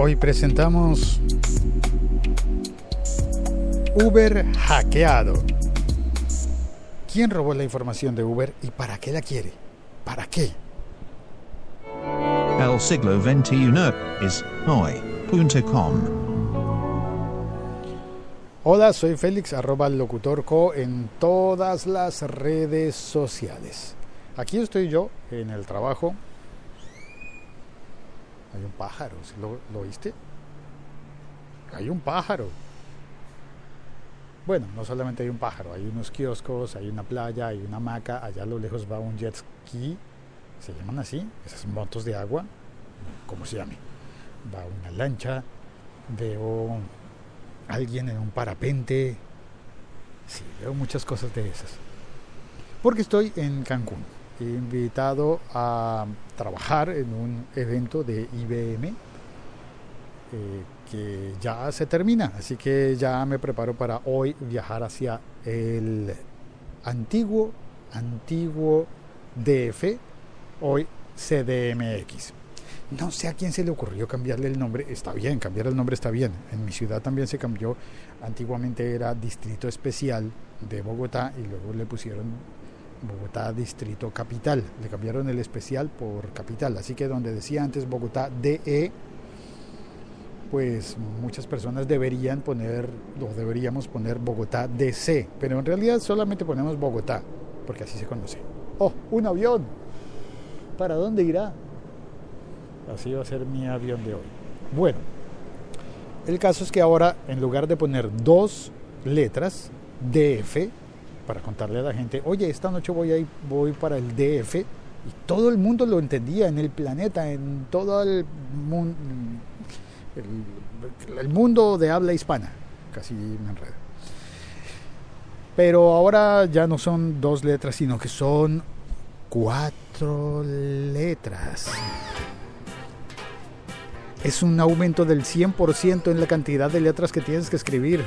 Hoy presentamos Uber hackeado. ¿Quién robó la información de Uber y para qué la quiere? ¿Para qué? El siglo XXI es hoy.com. Hola, soy Félix, arroba locutorco en todas las redes sociales. Aquí estoy yo en el trabajo. Hay un pájaro, ¿lo, ¿lo oíste? Hay un pájaro. Bueno, no solamente hay un pájaro, hay unos kioscos, hay una playa, hay una hamaca, allá a lo lejos va un jet ski, se llaman así, esas motos de agua, como se llame. Va una lancha, veo alguien en un parapente, sí, veo muchas cosas de esas. Porque estoy en Cancún, invitado a trabajar en un evento de IBM. Eh, que ya se termina, así que ya me preparo para hoy viajar hacia el antiguo, antiguo DF, hoy CDMX. No sé a quién se le ocurrió cambiarle el nombre, está bien, cambiar el nombre está bien. En mi ciudad también se cambió, antiguamente era Distrito Especial de Bogotá y luego le pusieron Bogotá Distrito Capital, le cambiaron el especial por capital, así que donde decía antes Bogotá DE pues muchas personas deberían poner, o deberíamos poner Bogotá DC, pero en realidad solamente ponemos Bogotá, porque así se conoce. ¡Oh, un avión! ¿Para dónde irá? Así va a ser mi avión de hoy. Bueno, el caso es que ahora, en lugar de poner dos letras, DF, para contarle a la gente, oye, esta noche voy, a ir, voy para el DF, y todo el mundo lo entendía en el planeta, en todo el mundo el, el, mundo de habla hispana. Casi me enredo. Pero ahora ya no son dos letras, sino que son cuatro letras. Es un aumento del 100% en la cantidad de letras que tienes que escribir.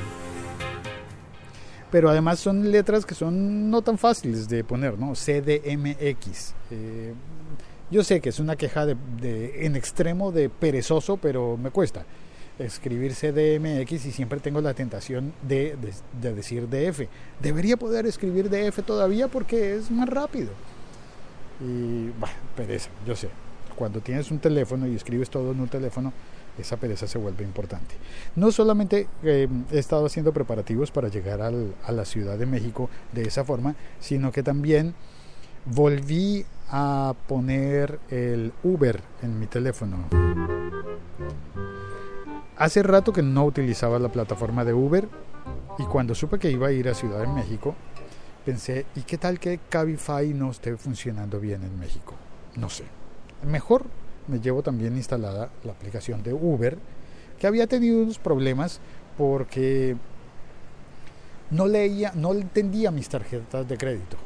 Pero además son letras que son no tan fáciles de poner, ¿no? CDMX. Eh, yo sé que es una queja de, de, en extremo de perezoso, pero me cuesta escribir CDMX y siempre tengo la tentación de, de, de, decir DF. Debería poder escribir DF todavía porque es más rápido. Y, bueno, pereza, yo sé. Cuando tienes un teléfono y escribes todo en un teléfono, esa pereza se vuelve importante. No solamente eh, he estado haciendo preparativos para llegar a la Ciudad de México de esa forma, sino que también volví a poner el Uber en mi teléfono. Hace rato que no utilizaba la plataforma de Uber y cuando supe que iba a ir a Ciudad de México, pensé, ¿y qué tal que Cabify no esté funcionando bien en México? No sé. Mejor me llevo también instalada la aplicación de Uber, que había tenido unos problemas porque no leía, no entendía mis tarjetas de crédito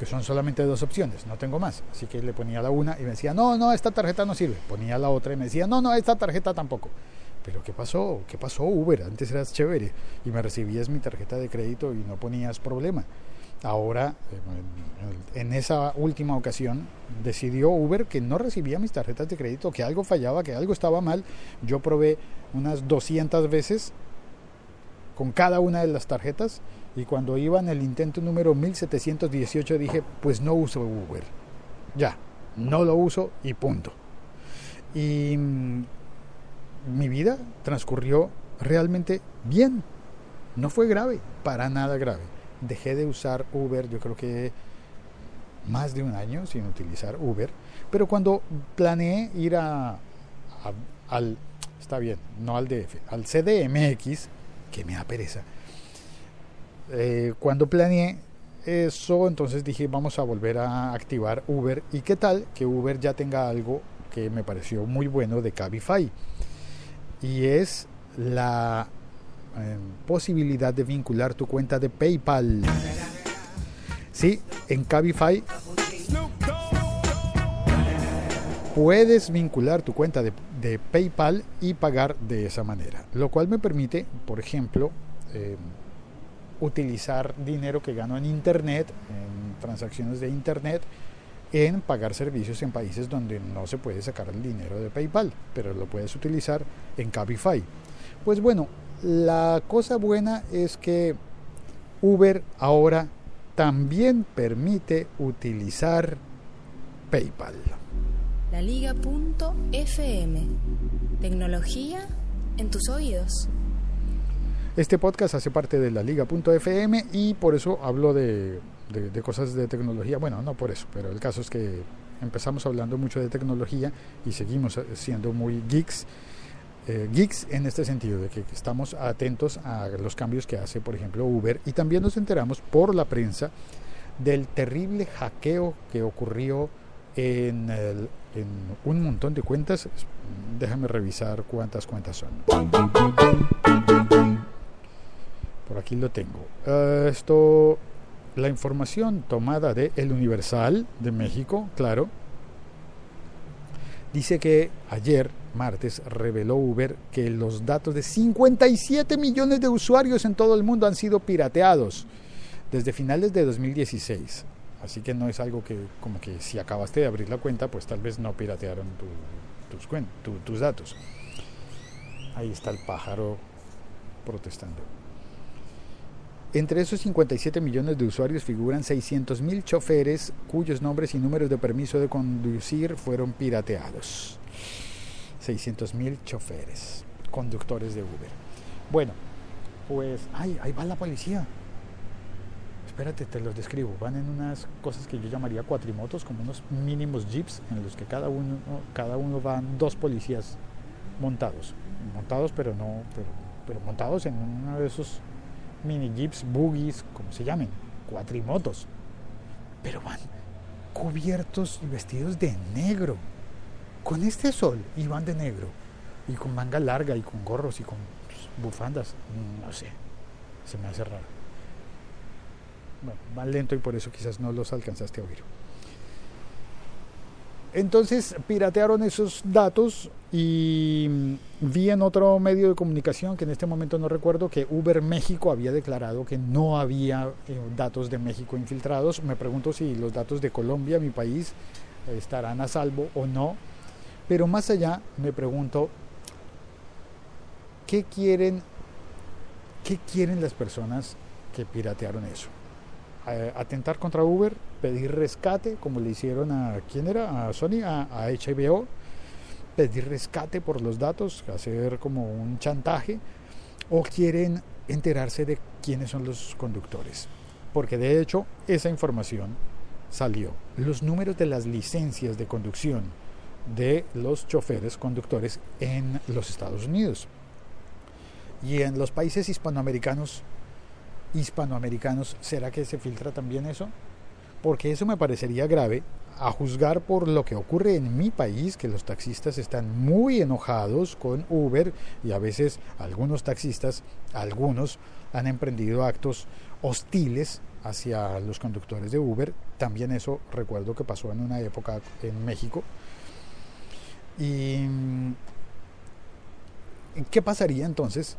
que son solamente dos opciones, no tengo más. Así que le ponía la una y me decía, no, no, esta tarjeta no sirve. Ponía la otra y me decía, no, no, esta tarjeta tampoco. Pero ¿qué pasó? ¿Qué pasó Uber? Antes eras chévere y me recibías mi tarjeta de crédito y no ponías problema. Ahora, en esa última ocasión, decidió Uber que no recibía mis tarjetas de crédito, que algo fallaba, que algo estaba mal. Yo probé unas 200 veces con cada una de las tarjetas y cuando iba en el intento número 1718 dije, pues no uso Uber. Ya, no lo uso y punto. Y mmm, mi vida transcurrió realmente bien. No fue grave, para nada grave. Dejé de usar Uber, yo creo que más de un año sin utilizar Uber. Pero cuando planeé ir a, al, está bien, no al DF, al CDMX, que me da pereza, eh, cuando planeé eso, entonces dije, vamos a volver a activar Uber. ¿Y qué tal que Uber ya tenga algo que me pareció muy bueno de Cabify? Y es la posibilidad de vincular tu cuenta de PayPal. Sí, en Cabify puedes vincular tu cuenta de, de, PayPal y pagar de esa manera. Lo cual me permite, por ejemplo, eh, utilizar dinero que gano en Internet, en transacciones de Internet, en pagar servicios en países donde no se puede sacar el dinero de PayPal, pero lo puedes utilizar en Cabify. Pues bueno, la cosa buena es que Uber ahora también permite utilizar PayPal. La Liga.fm. Tecnología en tus oídos. Este podcast hace parte de la Liga.fm y por eso hablo de, de, de, cosas de tecnología. Bueno, no por eso, pero el caso es que empezamos hablando mucho de tecnología y seguimos siendo muy geeks. Eh, geeks en este sentido, de que estamos atentos a los cambios que hace, por ejemplo, Uber y también nos enteramos por la prensa del terrible hackeo que ocurrió en, el, en un montón de cuentas. Déjame revisar cuántas cuentas son. Por aquí lo tengo. Uh, esto, la información tomada de El Universal de México, claro, dice que ayer, martes, reveló Uber que los datos de 57 millones de usuarios en todo el mundo han sido pirateados desde finales de 2016. Así que no es algo que, como que si acabaste de abrir la cuenta, pues tal vez no piratearon tu, tus, tu, tus datos. Ahí está el pájaro protestando. Entre esos 57 millones de usuarios figuran 600.000 choferes cuyos nombres y números de permiso de conducir fueron pirateados. 600.000 choferes, conductores de Uber. Bueno, pues, ay, ahí va la policía. Espérate, te los describo. Van en unas cosas que yo llamaría cuatrimotos, como unos mínimos jeeps en los que cada uno, cada uno van dos policías montados. Montados, pero no, pero, pero montados en uno de esos mini jeeps, buggies, como se llamen, cuatrimotos. Pero van cubiertos y vestidos de negro. Con este sol y van de negro. Y con manga larga y con gorros y con pues, bufandas. No sé. Se me hace raro. Bueno, van lento y por eso quizás no los alcanzaste a oír. Entonces piratearon esos datos y vi en otro medio de comunicación, que en este momento no recuerdo, que Uber México había declarado que no había eh, datos de México infiltrados. Me pregunto si los datos de Colombia, mi país, estarán a salvo o no. Pero más allá me pregunto, ¿qué quieren, qué quieren las personas que piratearon eso? Atentar contra Uber, pedir rescate, como le hicieron a quién era, a Sony, a, a HBO, pedir rescate por los datos, hacer como un chantaje, o quieren enterarse de quiénes son los conductores. Porque de hecho esa información salió. Los números de las licencias de conducción de los choferes conductores en los Estados Unidos. Y en los países hispanoamericanos hispanoamericanos, ¿será que se filtra también eso? Porque eso me parecería grave, a juzgar por lo que ocurre en mi país, que los taxistas están muy enojados con Uber y a veces algunos taxistas, algunos han emprendido actos hostiles hacia los conductores de Uber. También eso recuerdo que pasó en una época en México. ¿Y qué pasaría entonces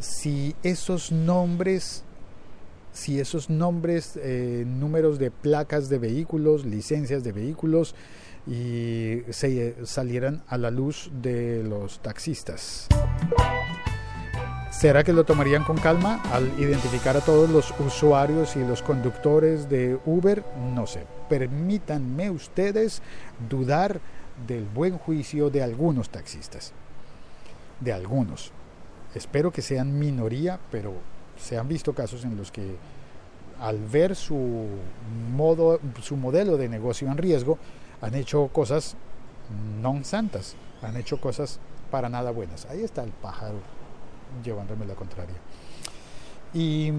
si esos nombres si esos nombres, eh, números de placas de vehículos, licencias de vehículos y se salieran a la luz de los taxistas. ¿Será que lo tomarían con calma al identificar a todos los usuarios y los conductores de Uber? No sé. Permítanme ustedes dudar del buen juicio de algunos taxistas. De algunos. Espero que sean minoría, pero se han visto casos en los que al ver su modo, su modelo de negocio en riesgo, han hecho cosas no santas, han hecho cosas para nada buenas. Ahí está el pájaro llevándome la contraria. Y,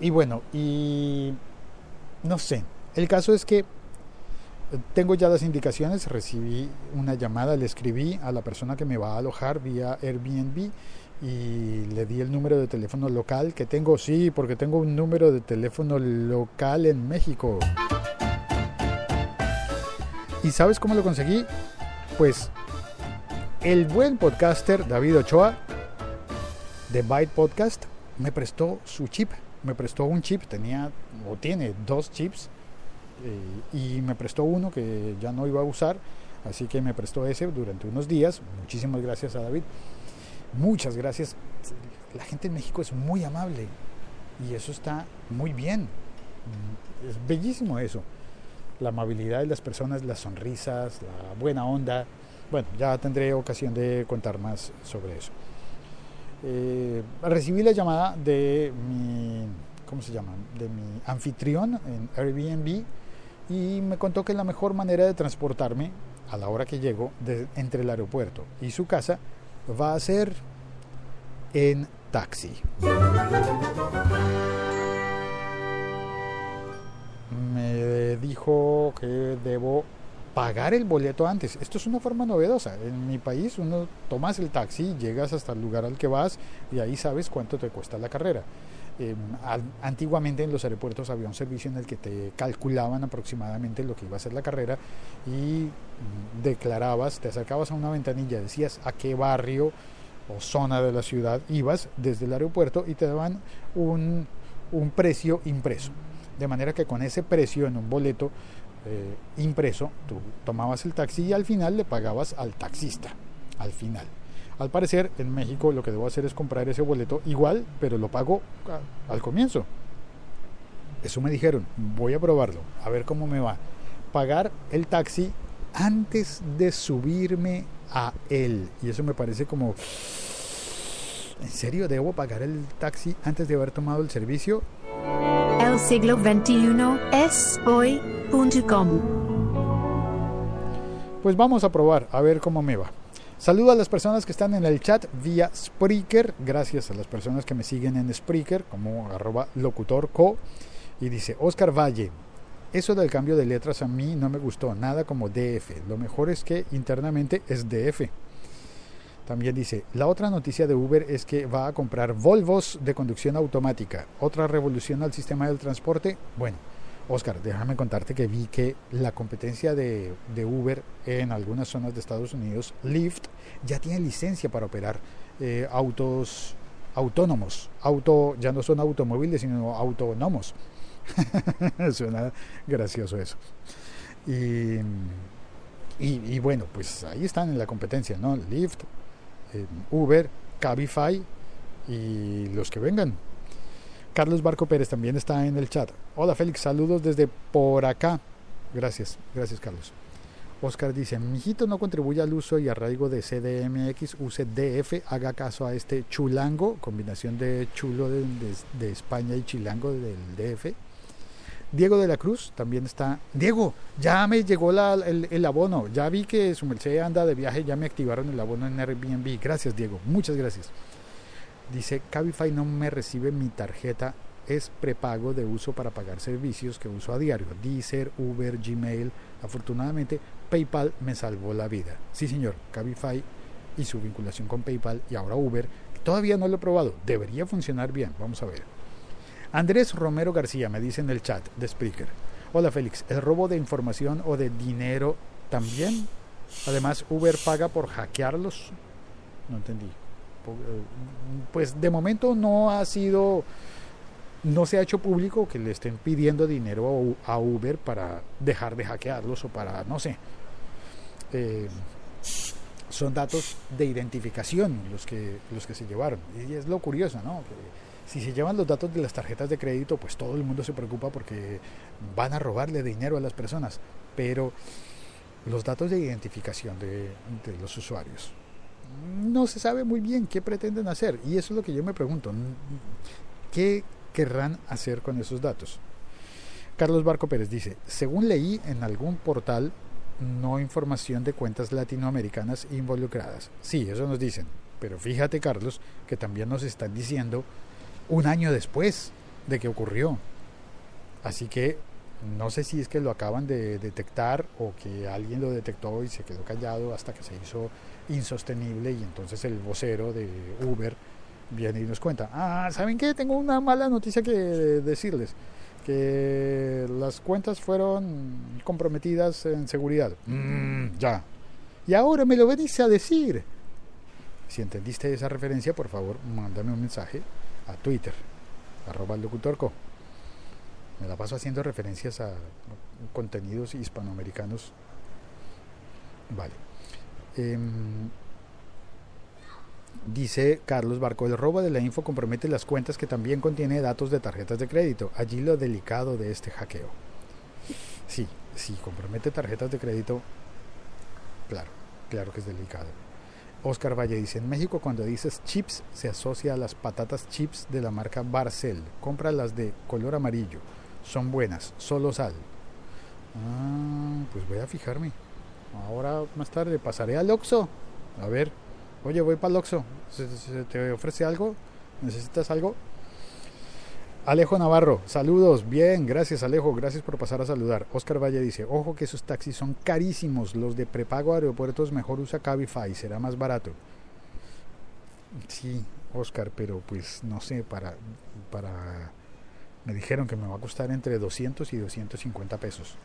y bueno, y no sé, el caso es que tengo ya las indicaciones, recibí una llamada, le escribí a la persona que me va a alojar vía Airbnb y le di el número de teléfono local que tengo, sí, porque tengo un número de teléfono local en México. ¿Y sabes cómo lo conseguí? Pues el buen podcaster David Ochoa de Byte Podcast me prestó su chip, me prestó un chip, tenía o tiene dos chips eh, y me prestó uno que ya no iba a usar, así que me prestó ese durante unos días. Muchísimas gracias a David. Muchas gracias. La gente en México es muy amable y eso está muy bien. Es bellísimo eso. La amabilidad de las personas, las sonrisas, la buena onda. Bueno, ya tendré ocasión de contar más sobre eso. Eh, recibí la llamada de mi, ¿cómo se llama? De mi anfitrión en Airbnb y me contó que la mejor manera de transportarme a la hora que llego de, entre el aeropuerto y su casa va a ser en taxi. Me dijo que debo pagar el boleto antes. Esto es una forma novedosa. En mi país uno tomas el taxi, llegas hasta el lugar al que vas y ahí sabes cuánto te cuesta la carrera. Eh, antiguamente en los aeropuertos había un servicio en el que te calculaban aproximadamente lo que iba a ser la carrera y mm, declarabas, te acercabas a una ventanilla, decías a qué barrio o zona de la ciudad ibas desde el aeropuerto y te daban un, un precio impreso. De manera que con ese precio en un boleto eh, impreso, tú tomabas el taxi y al final le pagabas al taxista, al final. Al parecer, en México lo que debo hacer es comprar ese boleto igual, pero lo pago al comienzo. Eso me dijeron, voy a probarlo, a ver cómo me va. Pagar el taxi antes de subirme a él. Y eso me parece como... ¿En serio debo pagar el taxi antes de haber tomado el servicio? El siglo XXI es hoy.com. Pues vamos a probar, a ver cómo me va. Saludo a las personas que están en el chat vía Spreaker. Gracias a las personas que me siguen en Spreaker, como arroba locutorco. Y dice Oscar Valle. Eso del cambio de letras a mí no me gustó nada como DF. Lo mejor es que internamente es DF. También dice, la otra noticia de Uber es que va a comprar Volvos de conducción automática. Otra revolución al sistema del transporte. Bueno, Oscar, déjame contarte que vi que la competencia de, Uber en algunas zonas de Estados Unidos, Lyft, ya tiene licencia para operar eh, autos autónomos. Auto, ya no son automóviles, sino autónomos. Suena gracioso eso. Y, bueno, pues ahí están en la competencia, ¿no? Lyft, Uber, Cabify y los que vengan. Carlos Barco Pérez también está en el chat. Hola Félix, saludos desde por acá. Gracias, gracias Carlos. Oscar dice, mijito no contribuye al uso y arraigo de CDMX, use DF, haga caso a este chulango, combinación de chulo de, de, España y chilango del DF. Diego de la Cruz también está. Diego, ya me llegó la, el, el, abono. Ya vi que su merced anda de viaje. Ya me activaron el abono en Airbnb. Gracias, Diego. Muchas gracias. Dice: Cabify no me recibe mi tarjeta. Es prepago de uso para pagar servicios que uso a diario. Deezer, Uber, Gmail. Afortunadamente, PayPal me salvó la vida. Sí, señor. Cabify y su vinculación con PayPal y ahora Uber. Todavía no lo he probado. Debería funcionar bien. Vamos a ver. Andrés Romero García me dice en el chat de Spreaker. Hola Félix, ¿el robo de información o de dinero también? Además, Uber paga por hackearlos. No entendí. Pues de momento no ha sido, no se ha hecho público que le estén pidiendo dinero a Uber para dejar de hackearlos o para, no sé. Eh, son datos de identificación los que, los que se llevaron. Y es lo curioso, ¿no? Si se llevan los datos de las tarjetas de crédito, pues todo el mundo se preocupa porque van a robarle dinero a las personas. Pero los datos de identificación de, de los usuarios, no se sabe muy bien qué pretenden hacer. Y eso es lo que yo me pregunto. ¿Qué querrán hacer con esos datos? Carlos Barco Pérez dice, según leí en algún portal, no información de cuentas latinoamericanas involucradas. Sí, eso nos dicen. Pero fíjate, Carlos, que también nos están diciendo un año después de que ocurrió. Así que no sé si es que lo acaban de detectar o que alguien lo detectó y se quedó callado hasta que se hizo insostenible y entonces el vocero de Uber viene y nos cuenta, ah, ¿saben qué? Tengo una mala noticia que decirles, que las cuentas fueron comprometidas en seguridad. Mm, ya. Y ahora me lo venís a decir. Si entendiste esa referencia, por favor, mándame un mensaje a Twitter, arroba locutorco. Me la paso haciendo referencias a contenidos hispanoamericanos. Vale. Em, dice Carlos Barco, el robo de la info compromete las cuentas que también contiene datos de tarjetas de crédito. Allí lo delicado de este hackeo. Sí, sí, compromete tarjetas de crédito. Claro, claro que es delicado. Oscar Valle dice, en México cuando dices chips se asocia a las patatas chips de la marca Barcel. Compra las de color amarillo. Son buenas, solo sal. Ah, pues voy a fijarme. Ahora más tarde pasaré al Oxxo. A ver, oye, voy para el Oxxo. ¿Se, te ofrece algo? ¿Necesitas algo? Alejo Navarro, saludos, bien, gracias Alejo, gracias por pasar a saludar. Oscar Valle dice, ojo que esos taxis son carísimos, los de prepago aeropuertos mejor usa Cabify, será más barato. Sí, Oscar, pero pues no sé, para, para, me dijeron que me va a costar entre 200 y 250 pesos.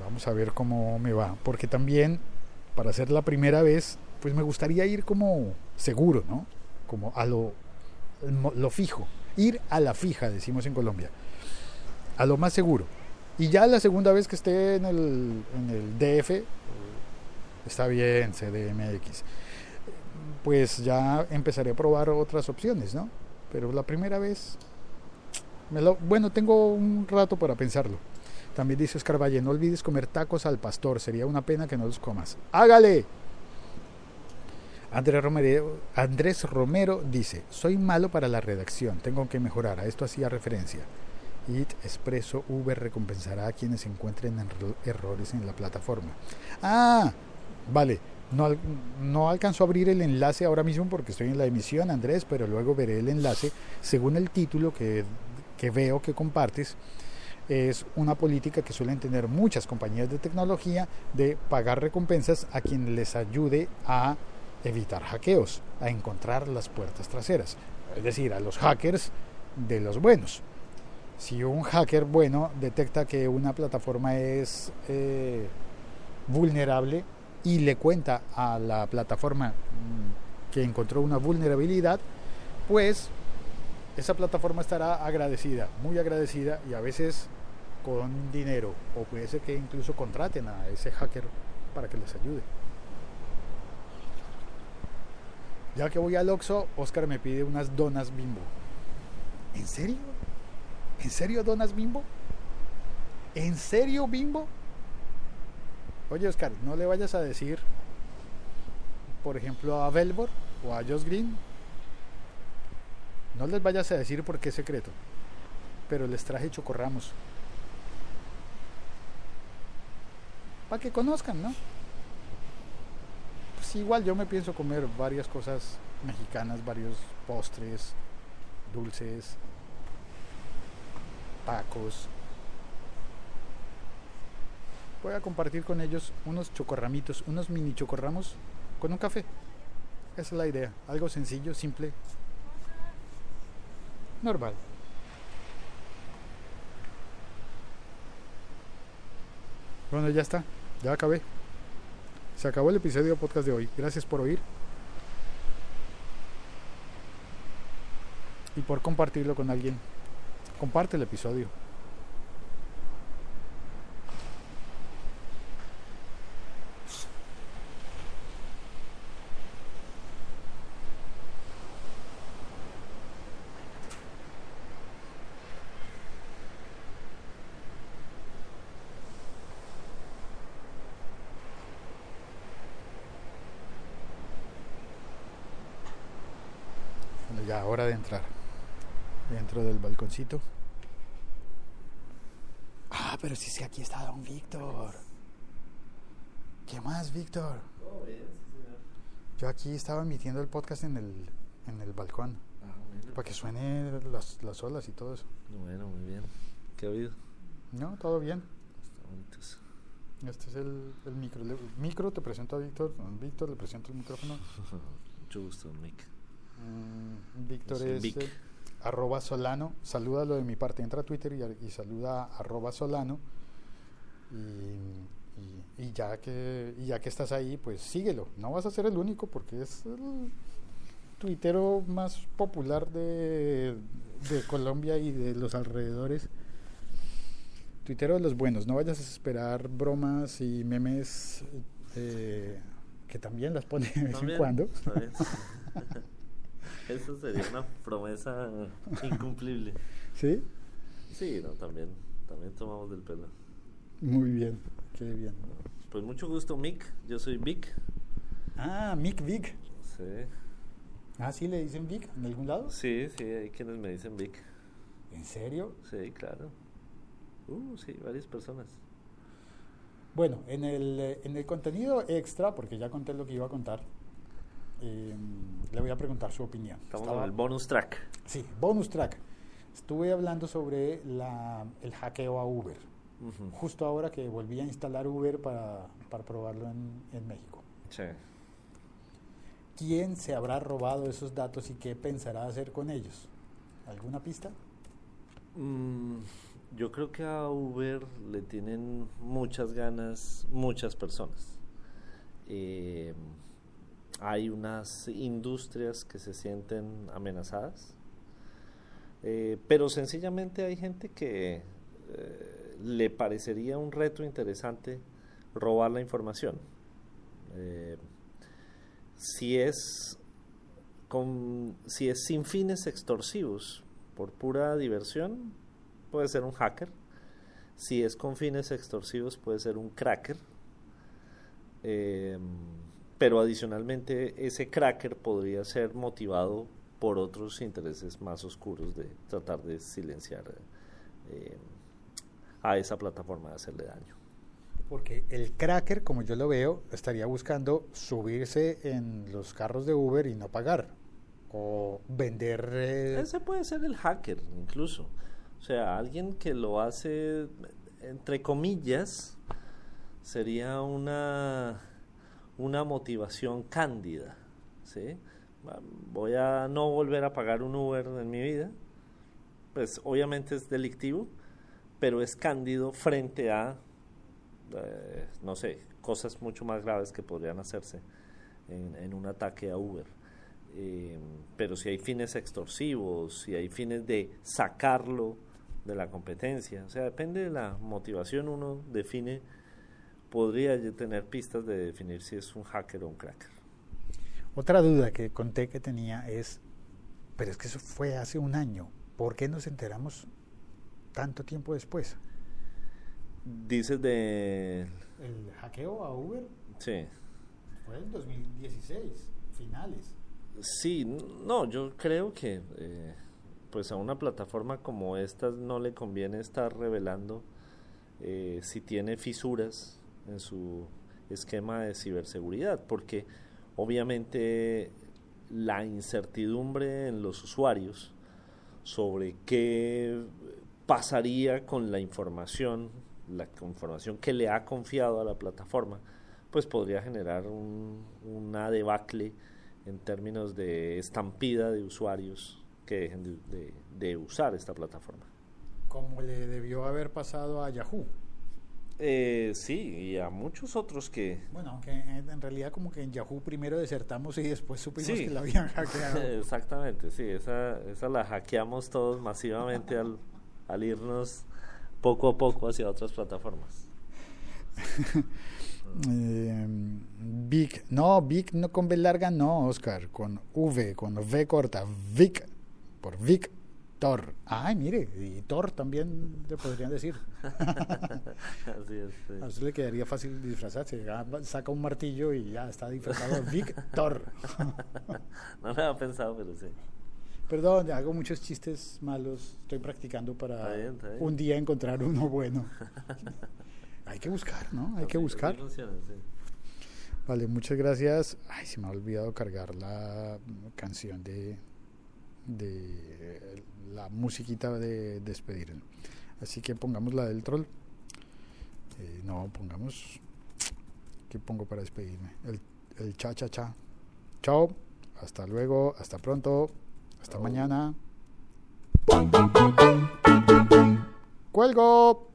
Vamos a ver cómo me va, porque también para hacer la primera vez, pues me gustaría ir como seguro, ¿no? Como a lo lo fijo, ir a la fija, decimos en Colombia, a lo más seguro. Y ya la segunda vez que esté en el, en el DF, está bien, CDMX, pues ya empezaré a probar otras opciones, ¿no? Pero la primera vez, me lo, bueno, tengo un rato para pensarlo. También dice Oscar Valle, no olvides comer tacos al pastor, sería una pena que no los comas. ¡Hágale! Andrés Romero, Andrés Romero dice, soy malo para la redacción, tengo que mejorar, a esto hacía referencia. IT, Expreso, Uber recompensará a quienes encuentren erro- errores en la plataforma. Ah, vale, no, no alcanzo a abrir el enlace ahora mismo porque estoy en la emisión, Andrés, pero luego veré el enlace según el título que, que veo que compartes. Es una política que suelen tener muchas compañías de tecnología de pagar recompensas a quien les ayude a evitar hackeos, a encontrar las puertas traseras, es decir, a los hackers de los buenos. Si un hacker bueno detecta que una plataforma es eh, vulnerable y le cuenta a la plataforma mm, que encontró una vulnerabilidad, pues esa plataforma estará agradecida, muy agradecida y a veces con dinero o puede ser que incluso contraten a ese hacker para que les ayude. Ya que voy al Oxxo, Oscar me pide unas donas bimbo. ¿En serio? ¿En serio donas bimbo? ¿En serio bimbo? Oye Oscar, no le vayas a decir, por ejemplo, a Velvor o a Josh Green. No les vayas a decir por qué es secreto. Pero les traje chocorramos. Para que conozcan, ¿no? Pues igual yo me pienso comer varias cosas mexicanas, varios postres, dulces, tacos. Voy a compartir con ellos unos chocorramitos, unos mini chocorramos con un café. Esa es la idea. Algo sencillo, simple, normal. Bueno, ya está. Ya acabé. Se acabó el episodio podcast de hoy. Gracias por oír. Y por compartirlo con alguien. Comparte el episodio. Bueno, ya hora de entrar. Dentro del balconcito. Ah, pero si sí, aquí está don Víctor. ¿Qué más, Víctor? Yo aquí estaba emitiendo el podcast en el, en el balcón. Ah, bueno. Para que suene las, las olas y todo eso. Bueno, muy bien. ¿Qué ha habido? No, todo bien. Este es el, el micro. Le- micro, te presento a Víctor. Víctor, le presento el micrófono. Mucho gusto, Mick. Mm, Víctor es eh, arroba solano. Salúdalo de mi parte. Entra a Twitter y, y saluda a arroba solano. Y, y- y ya que, y ya que estás ahí, pues síguelo. No vas a ser el único porque es el tuitero más popular de, de Colombia y de los alrededores. Tuitero de los buenos, no vayas a esperar bromas y memes eh, que también las pone de vez en cuando. Eso sería una promesa incumplible. ¿Sí? Sí, no, también, también tomamos del pelo. Muy bien, qué bien. Pues mucho gusto, Mick. Yo soy Vic. Ah, Mick Vic. Sí, Ah, sí, le dicen Vic en algún lado. sí, sí, hay quienes me dicen Vic. ¿En serio? Sí, claro. Uh, sí, varias personas. Bueno, en el, eh, en el contenido extra, porque ya conté lo que iba a contar, eh, le voy a preguntar su opinión. Estamos Estaba- en el bonus track. Sí, bonus track. Estuve hablando sobre la, el hackeo a Uber. Justo ahora que volví a instalar Uber para, para probarlo en, en México. Sí. ¿Quién se habrá robado esos datos y qué pensará hacer con ellos? ¿Alguna pista? Mm, yo creo que a Uber le tienen muchas ganas muchas personas. Eh, hay unas industrias que se sienten amenazadas, eh, pero sencillamente hay gente que eh, le parecería un reto interesante robar la información. Eh, si es con, si es sin fines extorsivos, por pura diversión, puede ser un hacker. Si es con fines extorsivos, puede ser un cracker. Pero adicionalmente, ese cracker podría ser motivado por otros intereses más oscuros de tratar de silenciar eh, a esa plataforma, de hacerle daño. Porque el cracker, como yo lo veo, estaría buscando subirse en los carros de Uber y no pagar. O vender... eh, Ese puede ser el hacker, incluso. O sea, alguien que lo hace, entre comillas, sería una, una motivación cándida. ¿sí? Voy a no volver a pagar un Uber en mi vida. Pues obviamente es delictivo, pero es cándido frente a, eh, no sé, cosas mucho más graves que podrían hacerse en, en un ataque a Uber. Eh, pero si hay fines extorsivos, si hay fines de sacarlo de la competencia, o sea, depende de la motivación, uno define, podría tener pistas de definir si es un hacker o un cracker. Otra duda que conté que tenía es, pero es que eso fue hace un año. ¿Por qué nos enteramos tanto tiempo después? Dices de... El hackeo a Uber Sí, fue en 2016, finales. sí, no, yo creo que eh, pues a una plataforma como esta no le conviene estar revelando eh, si tiene fisuras en su esquema de ciberseguridad, porque obviamente la incertidumbre en los usuarios sobre qué pasaría con la información, la información que le ha confiado a la plataforma, pues podría generar un- una debacle en términos de estampida de usuarios que dejen de, de- de usar esta plataforma. Como le debió haber pasado a Yahoo. Eh, sí, y a muchos otros que... Bueno, aunque en, en realidad como que en Yahoo primero desertamos y después supimos Sí. que la habían hackeado. Exactamente, sí, esa, esa la hackeamos todos masivamente al, al irnos poco a poco hacia otras plataformas. Eh, Vic, no, Vic no con B larga, no, Oscar, con V, con V corta, Vic, por Victor. Ay, mire, y Thor también le podrían decir. Así es. sí. A usted le quedaría fácil disfrazarse, saca un martillo y ya está disfrazado Victor. No lo había pensado, pero sí. Perdón, hago muchos chistes malos, estoy practicando para Está bien, está bien. un día encontrar uno bueno. Hay que buscar, ¿no? Hay que buscar. así funciona, sí. Vale, muchas gracias. Ay, se me ha olvidado cargar la canción de, de la musiquita de despedir. Así que pongamos la del troll. Eh, no, pongamos. ¿Qué pongo para despedirme? El, el cha cha cha. Chao. Hasta luego. Hasta pronto. Hasta mañana. ¡Cuelgo!